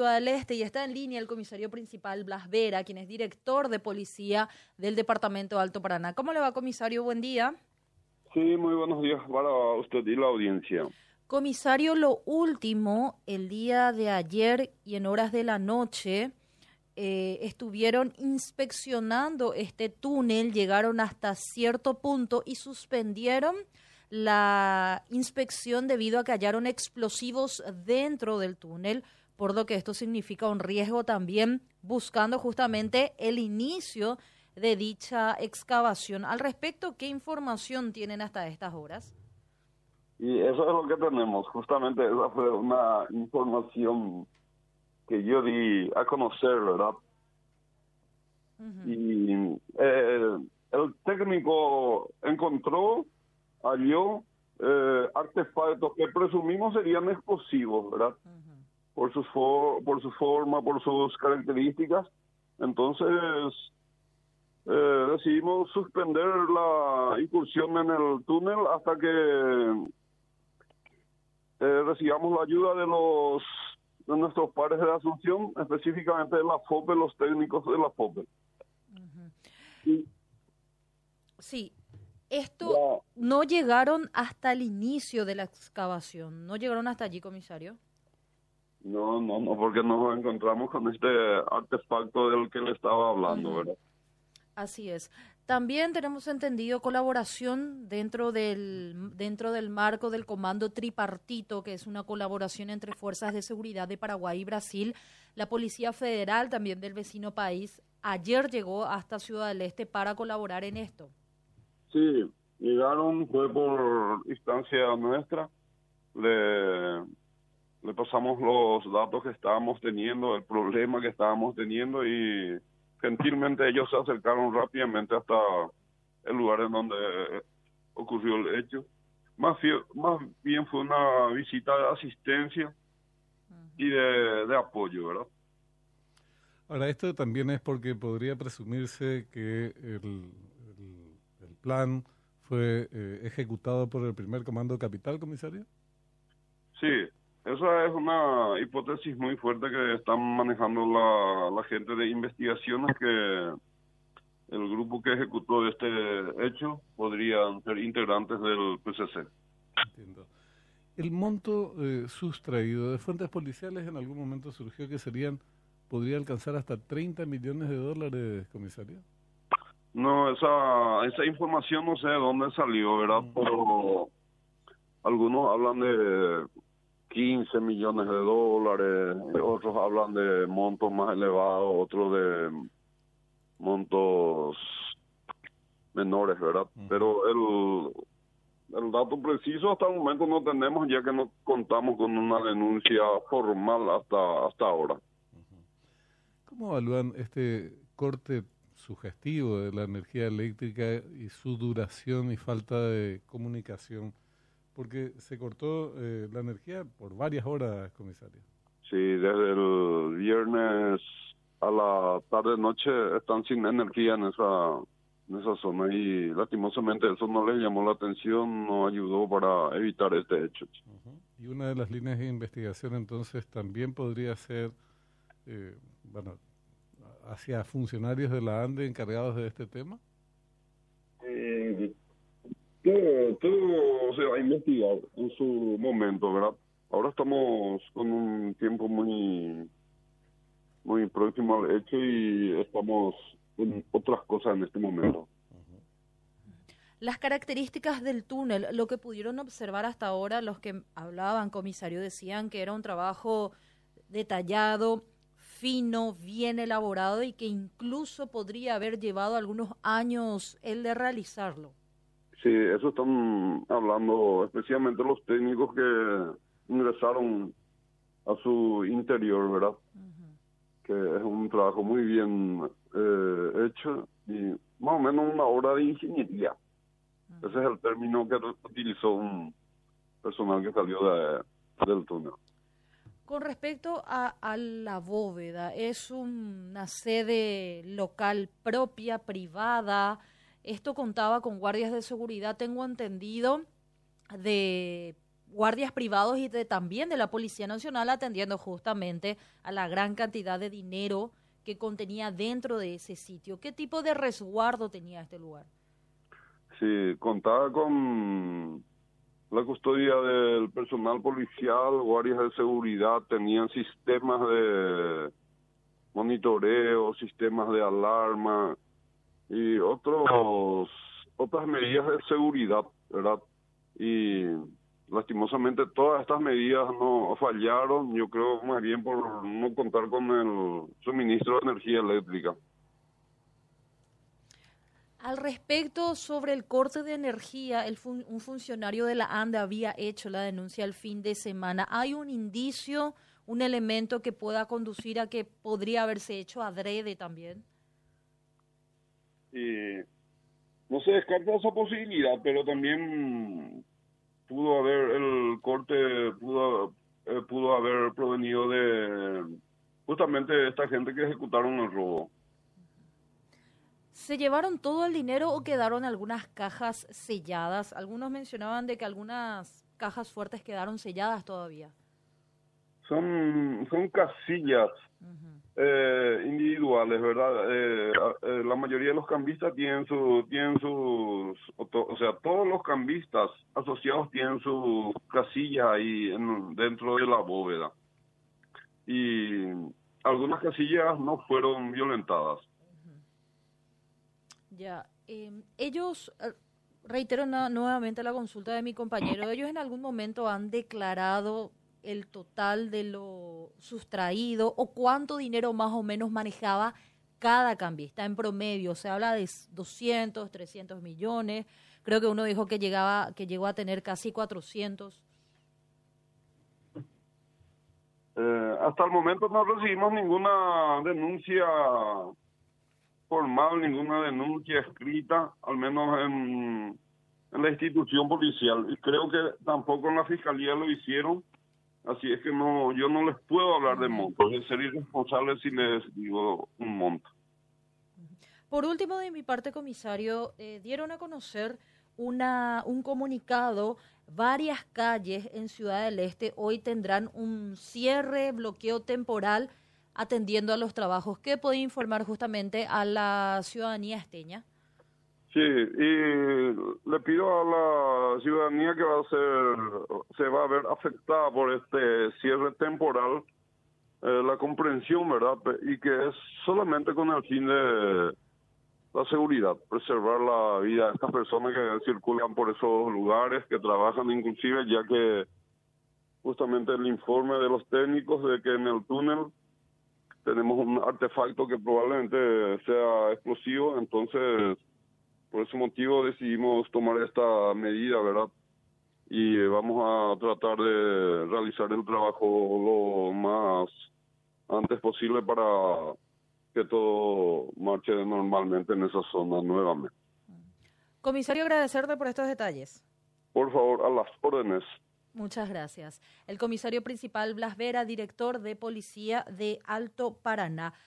Ciudad del Este y está en línea el comisario principal Blas Vera, quien es director de policía del Departamento de Alto Paraná. ¿Cómo le va, comisario? Buen día. Sí, muy buenos días para usted y la audiencia. Comisario, lo último, el día de ayer y en horas de la noche, eh, estuvieron inspeccionando este túnel, llegaron hasta cierto punto y suspendieron la inspección debido a que hallaron explosivos dentro del túnel por lo que esto significa un riesgo también buscando justamente el inicio de dicha excavación. Al respecto, ¿qué información tienen hasta estas horas? Y eso es lo que tenemos, justamente esa fue una información que yo di a conocer, ¿verdad? Y eh, el técnico encontró, halló eh, artefactos que presumimos serían explosivos, ¿verdad? Por su, por su forma, por sus características. Entonces, eh, decidimos suspender la incursión en el túnel hasta que eh, recibamos la ayuda de los de nuestros pares de Asunción, específicamente de la FOPE, los técnicos de la FOPE. Sí, esto no llegaron hasta el inicio de la excavación, no llegaron hasta allí, comisario. No, no, no, porque nos encontramos con este artefacto del que le estaba hablando, ¿verdad? Así es. También tenemos entendido colaboración dentro del, dentro del marco del Comando Tripartito, que es una colaboración entre Fuerzas de Seguridad de Paraguay y Brasil. La Policía Federal, también del vecino país, ayer llegó hasta Ciudad del Este para colaborar en esto. Sí, llegaron, fue por instancia nuestra. Le le pasamos los datos que estábamos teniendo, el problema que estábamos teniendo y gentilmente ellos se acercaron rápidamente hasta el lugar en donde ocurrió el hecho. Más, más bien fue una visita de asistencia y de, apoyo, ¿verdad? Ahora, esto también es porque podría presumirse que el, el, plan fue eh, ejecutado por el primer comando capital, comisario. Sí, esa es una hipótesis muy fuerte que están manejando la, gente de investigaciones que el grupo que ejecutó este hecho podrían ser integrantes del PCC. Entiendo. El monto eh, sustraído de fuentes policiales en algún momento surgió que serían, podría alcanzar hasta 30 millones de dólares, comisario. No, esa, esa información no sé de dónde salió, ¿verdad? Mm. Pero algunos hablan de 15 millones de dólares, otros hablan de montos más elevados, otros de montos menores, ¿verdad? Pero el, el dato preciso hasta el momento no tenemos, ya que no contamos con una denuncia formal hasta, hasta ahora. ¿Cómo evalúan este corte sugestivo de la energía eléctrica y su duración y falta de comunicación? Porque se cortó eh, la energía por varias horas, comisario. Sí, desde el viernes a la tarde-noche están sin energía en esa, en esa zona y lastimosamente eso no les llamó la atención, no ayudó para evitar este hecho. Y una de las líneas de investigación entonces también podría ser, eh, bueno, hacia funcionarios de la ANDE encargados de este tema. Eh, todo, se va a investigar en su momento, ¿verdad? Ahora estamos con un tiempo muy muy próximo al hecho y estamos en otras cosas en este momento. Las características del túnel, lo que pudieron observar hasta ahora, los que hablaban, comisario, decían que era un trabajo detallado, fino, bien elaborado y que incluso podría haber llevado algunos años el de realizarlo. Sí, eso están hablando especialmente los técnicos que ingresaron a su interior, ¿verdad? Que es un trabajo muy bien eh, hecho y más o menos una hora de ingeniería. Ese es el término que utilizó un personal que salió de, del túnel. Con respecto a, a, la bóveda, ¿es una sede local propia, privada? Esto contaba con guardias de seguridad, tengo entendido, de guardias privados y de, también de la Policía Nacional atendiendo justamente a la gran cantidad de dinero que contenía dentro de ese sitio. ¿Qué tipo de resguardo tenía este lugar? Sí, contaba con la custodia del personal policial, guardias de seguridad, tenían sistemas de monitoreo, sistemas de alarma y otros otras medidas de seguridad, ¿verdad? Y lastimosamente todas estas medidas no fallaron, yo creo más bien por no contar con el suministro de energía eléctrica. Al respecto sobre el corte de energía, el un funcionario de la ANDA había hecho la denuncia el fin de semana. ¿Hay un indicio, un elemento que pueda conducir a que podría haberse hecho adrede también? Y no se descarta esa posibilidad, pero también pudo haber el corte pudo eh, pudo haber provenido de justamente esta gente que ejecutaron el robo. ¿Se llevaron todo el dinero o quedaron algunas cajas selladas? Algunos mencionaban de que algunas cajas fuertes quedaron selladas todavía. Son, son casillas eh, individuales, ¿verdad? Eh, eh, la mayoría de los cambistas tienen, su, tienen sus, o, sea, todos los cambistas asociados tienen sus casillas ahí dentro de la bóveda. Y algunas casillas no fueron violentadas. Ya, em, ellos, reitero nuevamente la consulta de mi compañero, ellos en algún momento han declarado el total de lo sustraído o cuánto dinero más o menos manejaba cada cambista en promedio. Se habla de 200, 300 millones. Creo que uno dijo que llegaba que llegó a tener casi 400. Eh, hasta el momento no recibimos ninguna denuncia formal, ninguna denuncia escrita, al menos en, en la institución policial. Y creo que tampoco en la fiscalía lo hicieron Así es que no, yo no les puedo hablar de montos, es ser irresponsable si les digo un monto. Por último, de mi parte, comisario, eh, dieron a conocer una, un comunicado. Varias calles en Ciudad del Este hoy tendrán un cierre, bloqueo temporal atendiendo a los trabajos. ¿Qué puede informar justamente a la ciudadanía esteña? Sí, y le pido a la ciudadanía que va a ser, se va a ver afectada por este cierre temporal, eh, la comprensión, ¿verdad? Y que es solamente con el fin de la seguridad, preservar la vida de estas personas que circulan por esos lugares, que trabajan inclusive, ya que justamente el informe de los técnicos de que en el túnel tenemos un artefacto que probablemente sea explosivo, entonces por ese motivo decidimos tomar esta medida, ¿verdad? Y vamos a tratar de realizar el trabajo lo más antes posible para que todo marche normalmente en esa zona nuevamente. Comisario, agradecerte por estos detalles. Por favor, a las órdenes. Muchas gracias. El comisario principal Blas Vera, director de Policía de Alto Paraná.